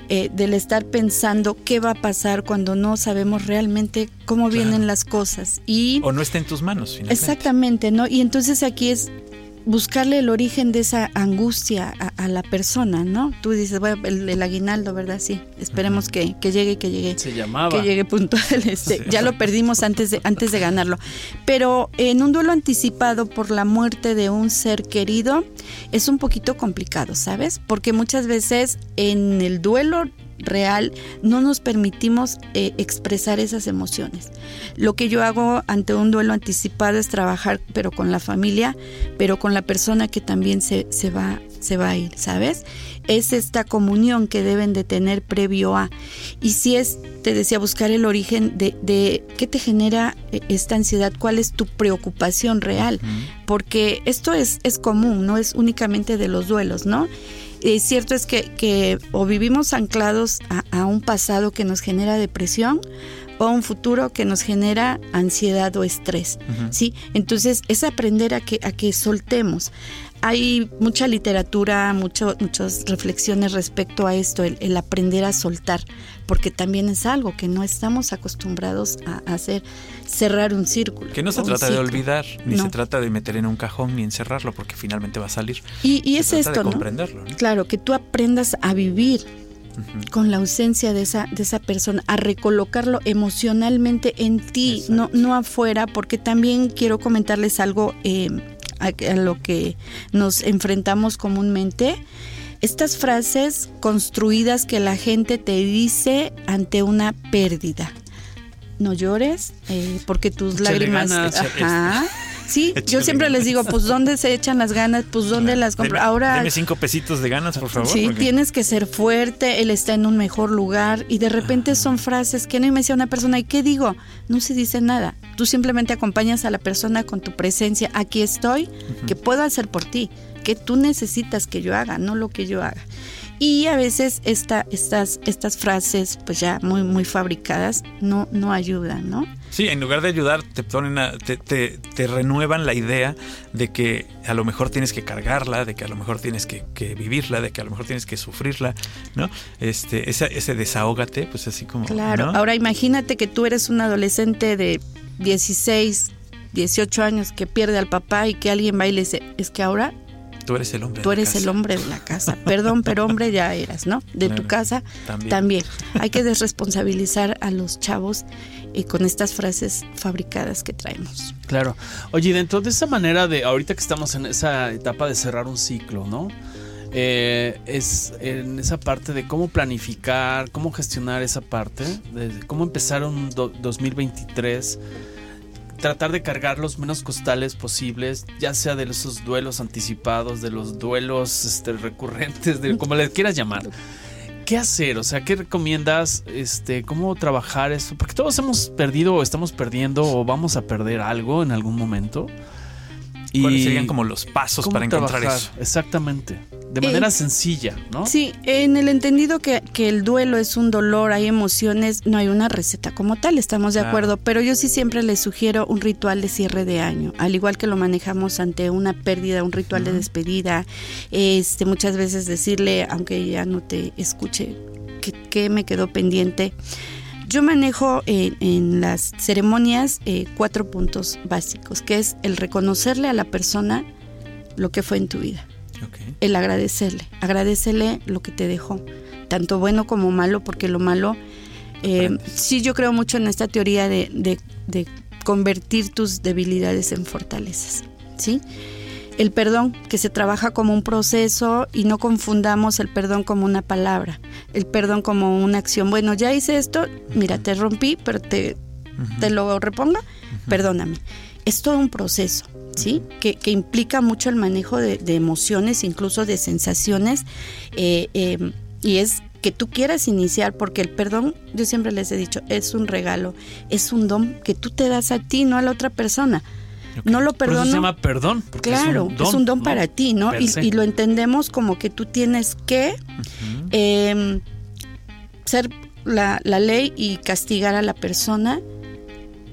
eh, del estar pensando qué va a pasar cuando no sabemos realmente cómo Claro. vienen las cosas. Y O no está en tus manos, finalmente. Exactamente, ¿no? Y entonces aquí es buscarle el origen de esa angustia a, a la persona, ¿no? Tú dices, bueno, el, el aguinaldo, ¿verdad? Sí, esperemos que, que llegue, que llegue. Se llamaba. Que llegue puntual. [LAUGHS] Este, Ya lo perdimos antes de, antes de ganarlo. Pero en un duelo anticipado por la muerte de un ser querido es un poquito complicado, ¿sabes? Porque muchas veces en el duelo real no nos permitimos eh, expresar esas emociones. Lo que yo hago ante un duelo anticipado es trabajar, pero con la familia, pero con la persona que también se, se va se va a ir, ¿sabes? Es esta comunión que deben de tener previo a. Y si es, te decía, buscar el origen de, de qué te genera eh, esta ansiedad, cuál es tu preocupación real, porque esto es, es común, no es únicamente de los duelos, ¿no? Eh, cierto es que, que o vivimos anclados a, a un pasado que nos genera depresión o a un futuro que nos genera ansiedad o estrés. ¿sí? Entonces es aprender a que, a que soltemos. Hay mucha literatura, mucho, muchas reflexiones respecto a esto, el, el aprender a soltar, porque también es algo que no estamos acostumbrados a hacer, cerrar un círculo. Que no se trata de olvidar, ni No. se trata de meter en un cajón ni encerrarlo, porque finalmente va a salir. Y, y es trata esto, de ¿no? comprenderlo. ¿no? Claro, que tú aprendas a vivir con la ausencia de esa, de esa persona, a recolocarlo emocionalmente en ti, Exacto. no, no afuera, porque también quiero comentarles algo eh, a, a lo que nos enfrentamos comúnmente. Estas frases construidas que la gente te dice ante una pérdida. No llores, eh, porque tus Échale lágrimas. ganas. Ajá. Sí, [LAUGHS] yo siempre les digo, pues dónde se echan las ganas, pues dónde las compro. Deme- Ahora Deme cinco pesitos de ganas, por favor. Sí, porque- tienes que ser fuerte, él está en un mejor lugar y de repente son frases que no me decía una persona, ¿y qué digo? No se dice nada. Tú simplemente acompañas a la persona con tu presencia, aquí estoy, que puedo hacer por ti, que tú necesitas que yo haga, no lo que yo haga. Y a veces esta, estas, estas frases, pues ya muy, muy fabricadas, no, no ayudan, ¿no? Sí, en lugar de ayudar, te ponen a- te, te- te renuevan la idea de que a lo mejor tienes que cargarla, de que a lo mejor tienes que, que vivirla, de que a lo mejor tienes que sufrirla, ¿no? Este, ese, ese desahógate, pues así como. Claro, ¿no? ahora imagínate que tú eres un adolescente de 16, 18 años que pierde al papá y que alguien va y le dice, es que ahora Tú eres el hombre. Tú de la eres el casa. hombre de la casa. Perdón, pero hombre ya eras, ¿no? De tu casa también. también. Hay que desresponsabilizar a los chavos eh, con estas frases fabricadas que traemos. Claro. Oye, dentro de esa manera de, ahorita que estamos en esa etapa de cerrar un ciclo, ¿no? Eh, es en esa parte de cómo planificar, cómo gestionar esa parte, de cómo empezar un do- 2023, tratar de cargar los menos costales posibles, ya sea de esos duelos anticipados, de los duelos este, recurrentes, de como le quieras llamar. ¿Qué hacer? O sea, ¿qué recomiendas? Este, ¿Cómo trabajar eso? Porque todos hemos perdido o estamos perdiendo o vamos a perder algo en algún momento. ¿Cuáles serían como los pasos para encontrar trabajar? eso? Exactamente. De manera Eh, sencilla, ¿no? Sí, en el entendido que, que el duelo es un dolor, hay emociones, no hay una receta como tal, estamos de Claro. acuerdo, pero yo sí siempre les sugiero un ritual de cierre de año, al igual que lo manejamos ante una pérdida, un ritual de despedida, este muchas veces decirle, aunque ya no te escuche, que, que me quedó pendiente. Yo manejo eh, en las ceremonias eh, cuatro puntos básicos, que es el reconocerle a la persona lo que fue en tu vida El agradecerle, agradecerle lo que te dejó, tanto bueno como malo, porque lo malo, eh, sí yo creo mucho en esta teoría de, de- de convertir tus debilidades en fortalezas, ¿sí? El perdón, que se trabaja como un proceso y no confundamos el perdón como una palabra, el perdón como una acción. Bueno, ya hice esto, mira, te rompí, pero te, lo reponga, perdóname. Es todo un proceso, ¿sí? Que, que implica mucho el manejo de, de emociones, incluso de sensaciones, eh, eh, y es que tú quieras iniciar, porque el perdón, yo siempre les he dicho, es un regalo, es un don que tú te das a ti, no a la otra persona. No lo Por eso perdono. se llama perdón. porque Claro, es un don, para ti, ¿no? Y, y lo entendemos como que tú tienes que eh, ser la, la ley y castigar a la persona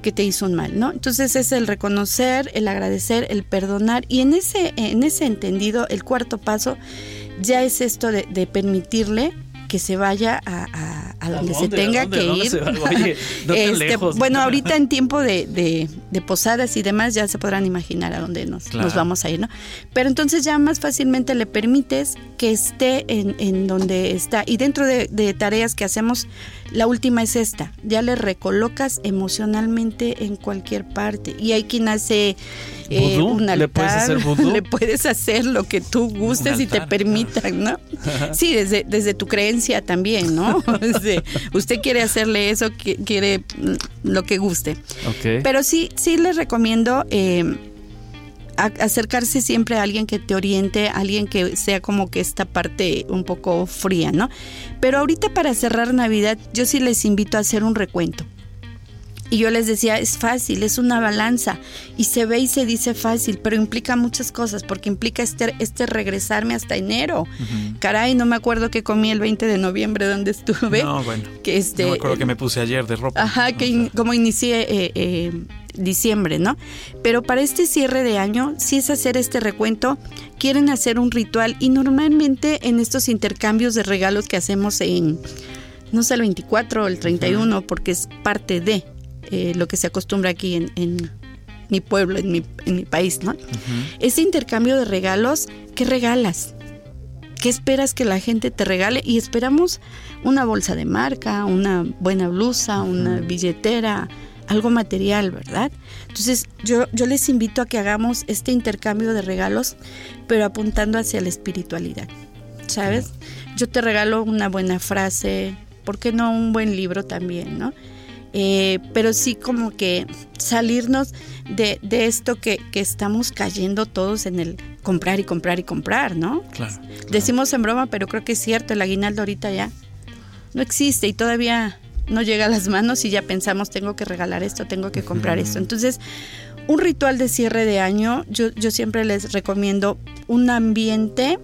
que te hizo un mal, ¿no? Entonces es el reconocer, el agradecer, el perdonar y en ese, en ese entendido, el cuarto paso ya es esto de, de permitirle que se vaya a, a- a ¿A donde se tenga que ¿Dónde ir. Oye, [LAUGHS] no Este, lejos. Bueno, ahorita en tiempo de, de- de posadas y demás ya se podrán imaginar a dónde nos, Claro. nos vamos a ir, ¿no? Pero entonces ya más fácilmente le permites que esté en, en donde está. Y dentro de, de tareas que hacemos, la última es esta, ya le recolocas emocionalmente en cualquier parte. Y hay quien hace eh, un altar, ¿Le puedes hacer vudú? [LAUGHS] le puedes hacer lo que tú gustes y te permitan, ¿no? Sí, desde, desde tu creencia también, ¿no? [LAUGHS] [LAUGHS] Desde- usted quiere hacerle eso, quiere mm, lo que guste. Ok. Pero sí, sí les recomiendo eh, acercarse siempre a alguien que te oriente, alguien que sea como que esta parte un poco fría, ¿no? Pero ahorita para cerrar Navidad, yo sí les invito a hacer un recuento. Y yo les decía, es fácil, es una balanza. Y se ve y se dice fácil, pero implica muchas cosas, porque implica este, este regresarme hasta enero. Caray, no me acuerdo que comí el 20 de noviembre donde estuve. No, bueno. que este, no me acuerdo que me puse ayer de ropa. Ajá, que in- como inicié eh, eh, diciembre, ¿no? Pero para este cierre de año, si es hacer este recuento, quieren hacer un ritual y normalmente en estos intercambios de regalos que hacemos en, no sé, el 24 o el 31, porque es parte de eh, lo que se acostumbra aquí en, en mi pueblo, en mi, en mi país, ¿no? Ese intercambio de regalos, ¿qué regalas? ¿Qué esperas que la gente te regale? Y esperamos una bolsa de marca, una buena blusa, una billetera, algo material, ¿verdad? Entonces yo, yo les invito a que hagamos este intercambio de regalos, pero apuntando hacia la espiritualidad, ¿sabes? Yo te regalo una buena frase, ¿por qué no un buen libro también, ¿no? Eh, pero sí como que salirnos de, de esto que, que estamos cayendo todos en el comprar y comprar y comprar, ¿no? Claro. claro. Decimos en broma, pero creo que es cierto, el aguinaldo ahorita ya no existe y todavía no llega a las manos y ya pensamos, tengo que regalar esto, tengo que comprar esto. Entonces, un ritual de cierre de año, yo, yo siempre les recomiendo un ambiente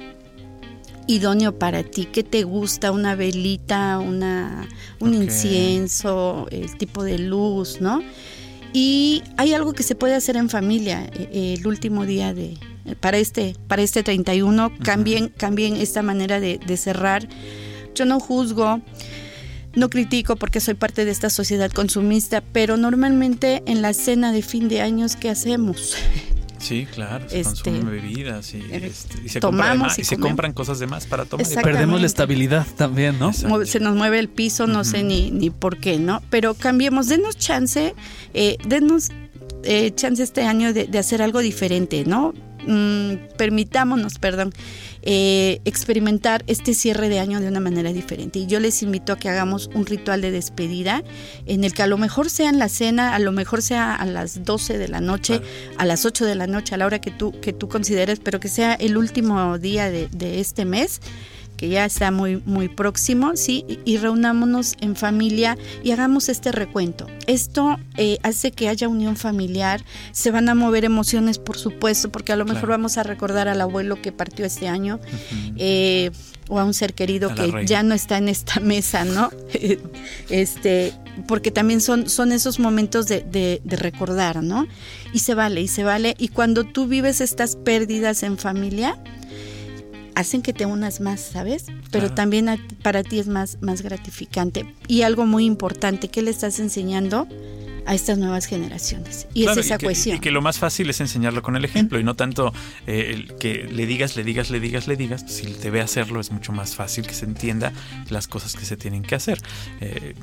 idóneo para ti, que te gusta, una velita, una, un incienso, el tipo de luz, ¿no? Y hay algo que se puede hacer en familia eh, el último día de para este para este 31 cambien cambien esta manera de, de cerrar. Yo no juzgo. No critico porque soy parte de esta sociedad consumista, pero normalmente en la cena de fin de años, ¿qué hacemos? Sí, claro, se Este, consumen bebidas y, eh, este, y se, tomamos compra de más, y y se comemos. compran cosas de más para tomar. Perdemos la estabilidad también, ¿no? Se nos mueve el piso, no sé ni, ni por qué, ¿no? Pero cambiemos, denos chance, eh, denos eh, chance este año de, de hacer algo diferente, ¿no? Mm, permitámonos, perdón, eh, experimentar este cierre de año de una manera diferente. Y yo les invito a que hagamos un ritual de despedida en el que a lo mejor sea en la cena, a lo mejor sea a las 12 de la noche, a las 8 de la noche, a la hora que tú, que tú consideres, pero que sea el último día de, de este mes que ya está muy, muy próximo, ¿sí? Y, y reunámonos en familia y hagamos este recuento. Esto eh, hace que haya unión familiar, se van a mover emociones, por supuesto, porque a lo mejor vamos a recordar al abuelo que partió este año, eh, o a un ser querido que ya no está en esta [LAUGHS] mesa, ¿no? [LAUGHS] este, porque también son, son esos momentos de, de- de recordar, ¿no? Y se vale, y se vale. Y cuando tú vives estas pérdidas en familia, hacen que te unas más, ¿sabes? Pero Claro. también a- para ti es más, más gratificante. Y algo muy importante, ¿qué le estás enseñando a estas nuevas generaciones? Y Claro, es esa que, cohesión. y que lo más fácil es enseñarlo con el ejemplo y no tanto eh, el que le digas, le digas, le digas, le digas. Si te ve hacerlo es mucho más fácil que se entienda las cosas que se tienen que hacer. Eh,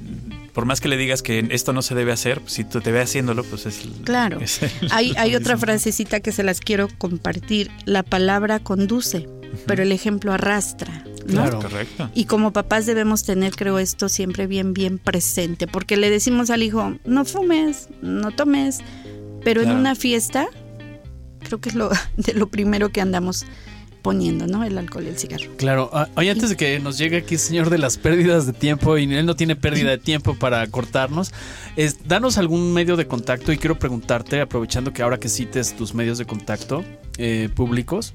por más que le digas que esto no se debe hacer, si tú te ve haciéndolo, pues es... Claro. [LAUGHS] es el- Hay, hay otra frasecita que se las quiero compartir. La palabra conduce, pero el ejemplo arrastra. ¿no? Claro. Correcto. Y como papás debemos tener, creo, esto siempre bien, bien presente, porque le decimos al hijo, no fumes, no tomes, pero Claro. en una fiesta, creo que es lo, [LAUGHS] de lo primero que andamos poniendo, ¿no? El alcohol y el cigarro. Claro, Ah, oye, antes de que nos llegue aquí el señor de las pérdidas de tiempo y él no tiene pérdida de tiempo para cortarnos, es, danos algún medio de contacto y quiero preguntarte, aprovechando que ahora que cites tus medios de contacto eh, públicos,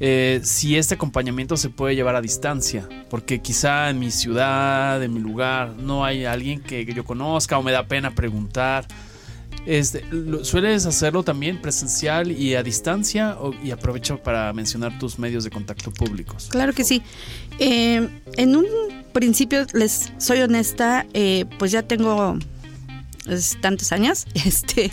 eh, si este acompañamiento se puede llevar a distancia, porque quizá en mi ciudad, en mi lugar, no hay alguien que, que yo conozca o me da pena preguntar. Este, ¿Sueles hacerlo también presencial y a distancia? O- y aprovecho para mencionar tus medios de contacto públicos. Claro que sí. Eh, en un principio, les soy honesta, eh, pues ya tengo pues, tantos años, [LAUGHS] este,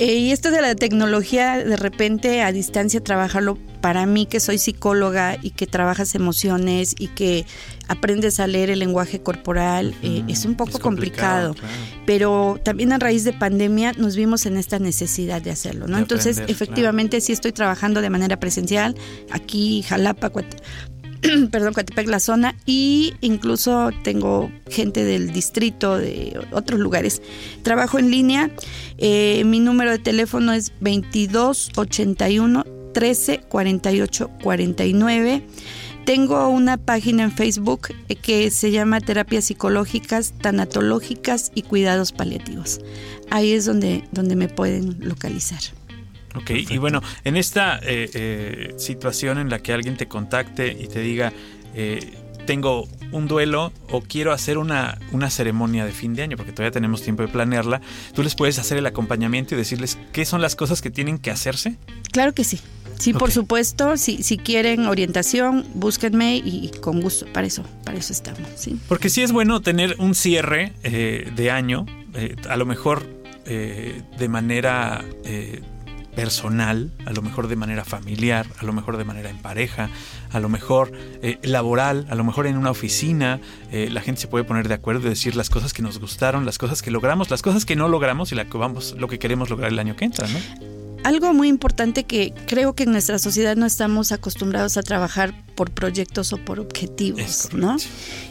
eh, y esto de la tecnología, de repente a distancia trabajarlo, para mí que soy psicóloga y que trabajas emociones y que aprendes a leer el lenguaje corporal, eh, es un poco Es complicado, complicado claro. pero también a raíz de pandemia nos vimos en esta necesidad de hacerlo, ¿no? De Entonces, aprender, efectivamente sí estoy trabajando de manera presencial aquí Jalapa, [CLEARS THROAT] perdón, Coatepec, la zona y incluso tengo gente del distrito de otros lugares. Trabajo en línea. eh, mi número de teléfono es 2281 13 48 49. Tengo una página en Facebook eh, que se llama Terapias Psicológicas, Tanatológicas y Cuidados Paliativos. Ahí es donde, donde me pueden localizar. Ok, y bueno, en esta eh, eh, situación en la que alguien te contacte y te diga, eh, tengo un duelo o quiero hacer una, una ceremonia de fin de año, porque todavía tenemos tiempo de planearla, tú les puedes hacer el acompañamiento y decirles qué son las cosas que tienen que hacerse. Claro que sí. Sí, por supuesto, si, si quieren orientación, búsquenme y con gusto, para eso, para eso estamos, ¿sí? Porque sí es bueno tener un cierre eh, de año, eh, a lo mejor eh, de manera eh, personal, a lo mejor de manera familiar, a lo mejor de manera en pareja, a lo mejor eh, laboral, a lo mejor en una oficina, eh, la gente se puede poner de acuerdo y decir las cosas que nos gustaron, las cosas que logramos, las cosas que no logramos y la que vamos, lo que queremos lograr el año que entra, ¿no? Algo muy importante que creo que en nuestra sociedad no estamos acostumbrados a trabajar por proyectos o por objetivos, ¿no?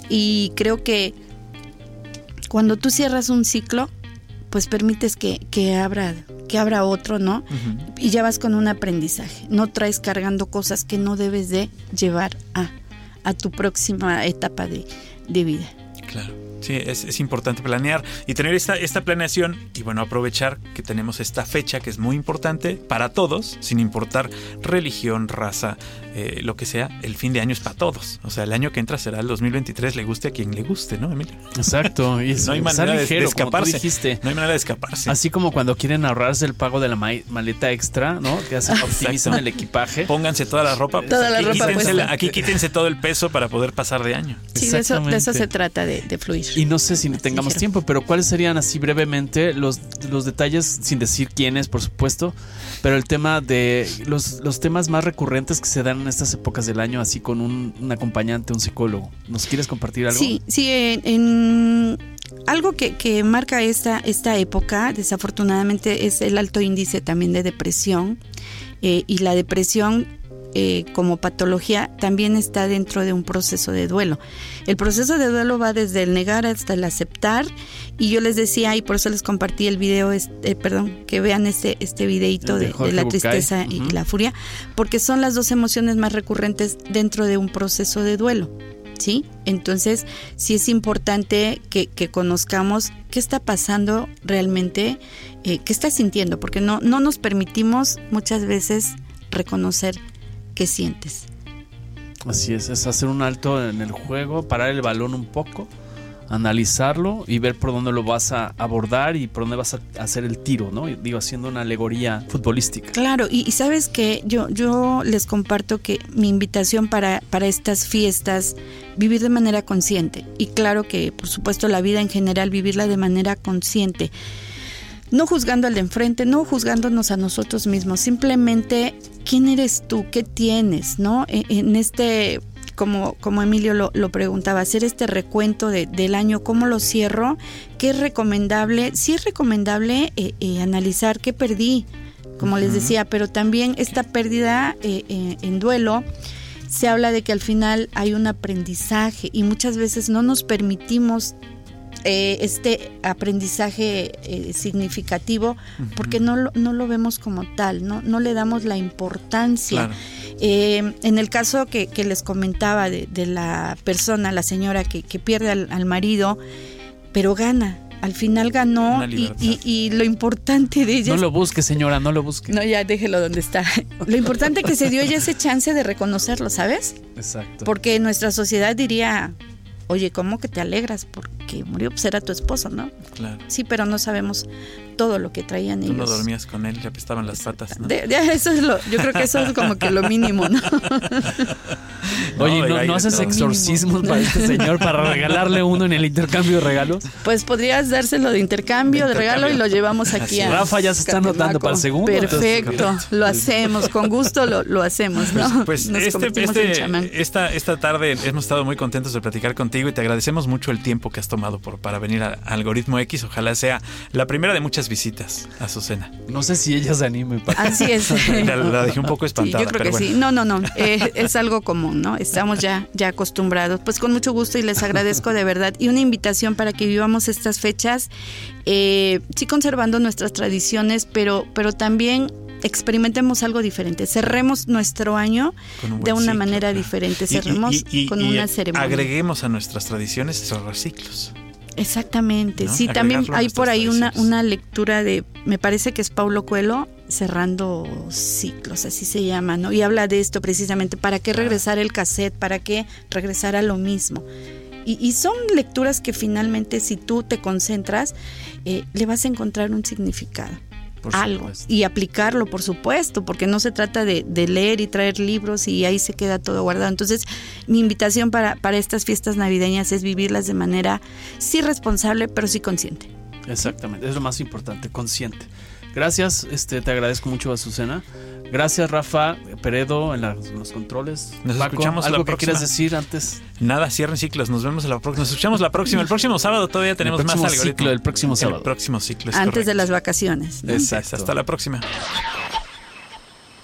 Y creo que cuando tú cierras un ciclo, pues permites que, que abra que abra otro, ¿no? Y ya vas con un aprendizaje. No traes cargando cosas que no debes de llevar a, a tu próxima etapa de, de vida. Claro. Sí, es, es importante planear y tener esta, esta planeación y bueno, aprovechar que tenemos esta fecha que es muy importante para todos, sin importar religión, raza, eh, lo que sea, el fin de año es para todos. O sea, el año que entra será el 2023, le guste a quien le guste, ¿no, Emilio? Exacto. Y [LAUGHS] No hay manera de- de ligero, como tú escaparse. dijiste. No hay manera de escaparse. Así como cuando quieren ahorrarse el pago de la ma- maleta extra, ¿no? Que hacen, [LAUGHS] optimizan el equipaje. Pónganse toda la ropa. Toda la aquí ropa quítense. Aquí quítense todo el peso para poder pasar de año. Sí, de eso, de eso Exactamente. se trata de, de fluir. Y no sé si tengamos tiempo, pero ¿cuáles serían así brevemente los, los detalles, sin decir quiénes, por supuesto, pero el tema de los, los temas más recurrentes que se dan en estas épocas del año, así con un, un acompañante, un psicólogo? ¿Nos quieres compartir algo? Sí, sí, en, algo que, que, marca esta, esta época, desafortunadamente, es el alto índice también de depresión. Eh, y la depresión eh, como patología también está dentro de un proceso de duelo. El proceso de duelo va desde el negar hasta el aceptar y yo les decía y por eso les compartí el video, este, perdón, que vean este este videito de, la tristeza y la furia, porque son las dos emociones más recurrentes dentro de un proceso de duelo. ¿Sí? Entonces, sí es importante que, conozcamos qué está pasando realmente, eh, qué está sintiendo, porque no, no nos permitimos muchas veces reconocer qué sientes. Así es, es hacer un alto en el juego, parar el balón un poco, analizarlo y ver por dónde lo vas a abordar y por dónde vas a hacer el tiro, ¿no? Digo, haciendo una alegoría futbolística. Claro, y, sabes que yo, yo les comparto que mi invitación para, para estas fiestas, vivir de manera consciente. Y claro que, por supuesto, la vida en general, vivirla de manera consciente no juzgando al de enfrente, no juzgándonos a nosotros mismos, simplemente quién eres tú, qué tienes, ¿no? E, en este, como, como Emilio lo, preguntaba, hacer este recuento del año, cómo lo cierro, qué es recomendable, sí es recomendable eh, eh, analizar qué perdí, como les decía, pero también esta pérdida eh, en duelo se habla de que al final hay un aprendizaje y muchas veces no nos permitimos eh, este aprendizaje eh, significativo porque no lo, no lo vemos como tal, no, no le damos la importancia. Eh, en el caso que, les comentaba de, la persona, la señora que, pierde al, marido, pero gana, al final ganó y, lo importante de ella... No lo busque, señora, no lo busque. No, ya déjelo donde está. [LAUGHS] Lo importante que se dio ella ese chance de reconocerlo, ¿sabes? Exacto. Porque nuestra sociedad diría, oye, ¿cómo que te alegras? Porque murió, pues era tu esposo, ¿no? Claro. Sí, pero no sabemos todo lo que traían ellos. Tú no dormías con él, le apestaban las patas, ¿no? eso es lo, yo creo que eso es como que lo mínimo, ¿no? [LAUGHS] Oye, ¿no, ¿no haces exorcismos para este señor para regalarle uno en el intercambio de regalos? Pues podrías dárselo de intercambio, de, regalo y lo llevamos aquí a Rafa ya se está anotando para el segundo. Perfecto, lo hacemos, con gusto lo, lo hacemos, ¿no? Pues, pues este, este esta, esta tarde hemos estado muy contentos de platicar contigo y te agradecemos mucho el tiempo que has tomado por, para venir a Algoritmo X. Ojalá sea la primera de muchas visitas a su cena. No sé si ella se anime. Así es. [LAUGHS] la, dejé un poco espantada. yo creo que sí. No, no, no. Eh, es algo común, ¿no? Estamos ya, ya acostumbrados. Pues con mucho gusto y les agradezco de verdad. Y una invitación para que vivamos estas fechas, eh, sí conservando nuestras tradiciones, pero, pero también experimentemos algo diferente. Cerremos nuestro año de una manera diferente. Cerremos con una ceremonia. Agreguemos a nuestras tradiciones cerrar ciclos. Exactamente. Sí, también hay por ahí una, una lectura de, me parece que es Paulo Coelho, cerrando ciclos, así se llama, ¿no? Y habla de esto precisamente, ¿para qué regresar el cassette? ¿Para qué regresar a lo mismo? Y, son lecturas que finalmente si tú te concentras, eh, le vas a encontrar un significado algo y aplicarlo, por supuesto, porque no se trata de, leer y traer libros y ahí se queda todo guardado. Entonces, mi invitación para, para estas fiestas navideñas es vivirlas de manera sí responsable, pero sí consciente. Exactamente, es lo más importante, consciente. Gracias, este, te agradezco mucho, Azucena. Gracias, Rafa Peredo, en, los controles. Nos escuchamos ¿algo la que quieras decir antes? Nada, cierren ciclos. Nos vemos la próxima. Nos escuchamos la próxima. El próximo sábado todavía tenemos más algoritmo. Ciclo, el próximo sábado. El próximo ciclo. antes de las vacaciones. Exacto. Hasta la próxima.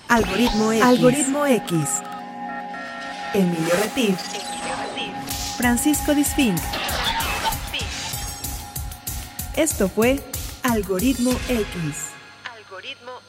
Algoritmo X. Algoritmo X. Emilio Retif. Francisco Disfink. Esto fue Algoritmo X. Algoritmo X.